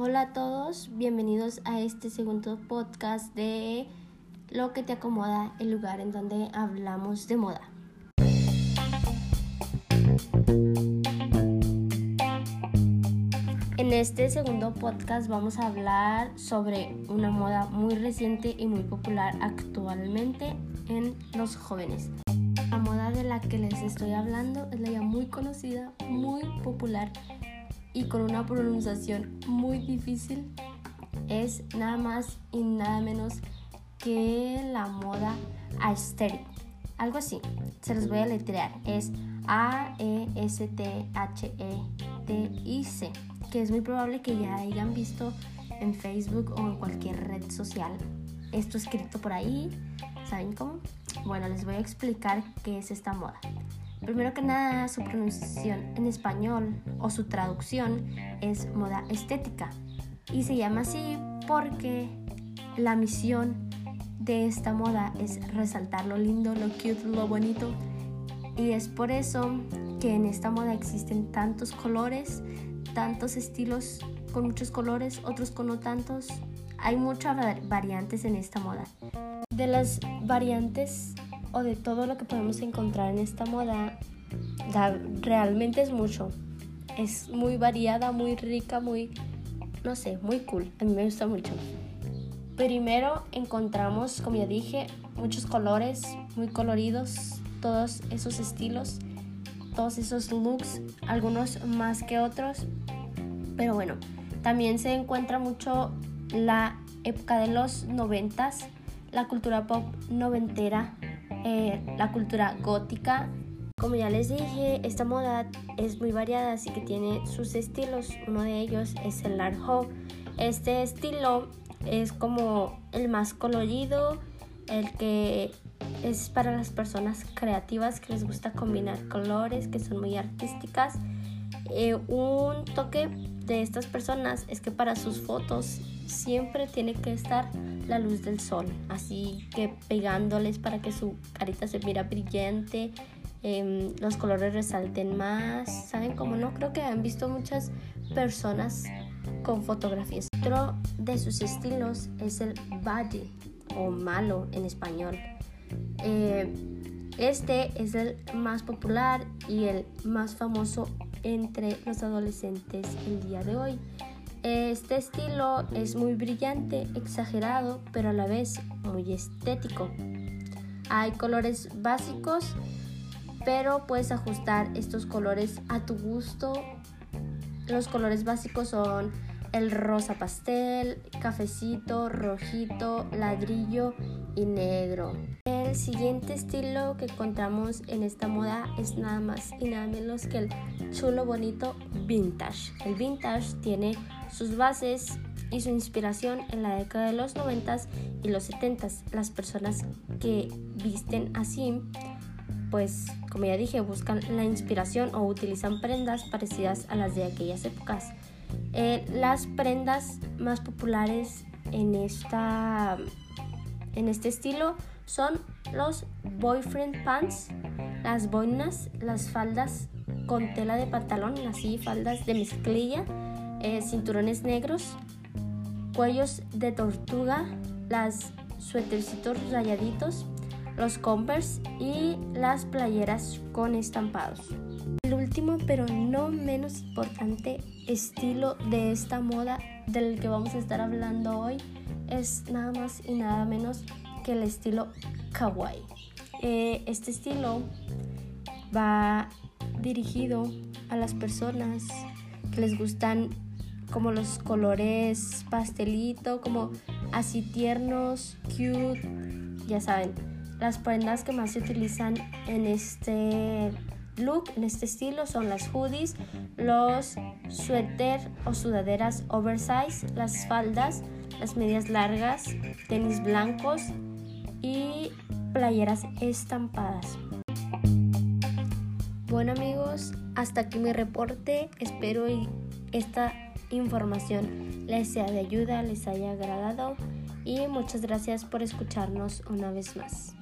Hola a todos, bienvenidos a este segundo podcast de Lo que te acomoda, el lugar en donde hablamos de moda. En este segundo podcast vamos a hablar sobre una moda muy reciente y muy popular actualmente en los jóvenes. La moda de la que les estoy hablando es la ya muy conocida, muy popular y con una pronunciación muy difícil es nada más y nada menos que la moda aesthetic. Algo así, se los voy a letrear. Es A-E-S-T-H-E-T-I-C, que es muy probable que ya hayan visto en Facebook o en cualquier red social. Esto escrito por ahí, ¿saben cómo? Bueno, les voy a explicar qué es esta moda. Primero que nada, su pronunciación en español o su traducción es moda estética y se llama así porque la misión de esta moda es resaltar lo lindo, lo cute, lo bonito y es por eso que en esta moda existen tantos colores, tantos estilos con muchos colores, otros con no tantos. Hay muchas variantes en esta moda. De las variantes o de todo lo que podemos encontrar en esta moda, realmente es mucho. Es muy variada, muy rica, muy, no sé, muy cool. A mí me gusta mucho. Primero encontramos, como ya dije, muchos colores, muy coloridos, todos esos estilos, todos esos looks, algunos más que otros. Pero bueno, también se encuentra mucho la época de los noventas, la cultura pop noventera, eh, la cultura gótica. Como ya les dije, esta moda es muy variada, así que tiene sus estilos. Uno de ellos es el art Este estilo es como el más colorido, el que es para las personas creativas que les gusta combinar colores, que son muy artísticas. Eh, un toque de estas personas es que para sus fotos siempre tiene que estar la luz del sol, así que pegándoles para que su carita se mira brillante, em, los colores resalten más, ¿saben cómo no? Creo que han visto muchas personas con fotografías. Otro de sus estilos es el valle o malo en español. Eh, este es el más popular y el más famoso entre los adolescentes el día de hoy. Este estilo es muy brillante, exagerado, pero a la vez muy estético. Hay colores básicos, pero puedes ajustar estos colores a tu gusto. Los colores básicos son el rosa pastel, cafecito, rojito, ladrillo y negro. El siguiente estilo que encontramos en esta moda es nada más y nada menos que el chulo bonito vintage. El vintage tiene sus bases y su inspiración en la década de los 90 y los 70 Las personas que visten así, pues como ya dije, buscan la inspiración o utilizan prendas parecidas a las de aquellas épocas. Eh, las prendas más populares en, esta, en este estilo son los boyfriend pants, las boinas, las faldas con tela de pantalón, así faldas de mezclilla, eh, cinturones negros, cuellos de tortuga, las suétercitos rayaditos, los compers y las playeras con estampados. El último, pero no menos importante estilo de esta moda del que vamos a estar hablando hoy es nada más y nada menos que el estilo kawaii. Eh, este estilo va dirigido a las personas que les gustan como los colores pastelito, como así tiernos, cute, ya saben, las prendas que más se utilizan en este look, en este estilo, son las hoodies, los suéter o sudaderas oversize, las faldas, las medias largas, tenis blancos y playeras estampadas. Bueno amigos, hasta aquí mi reporte. Espero y esta información les sea de ayuda, les haya agradado y muchas gracias por escucharnos una vez más.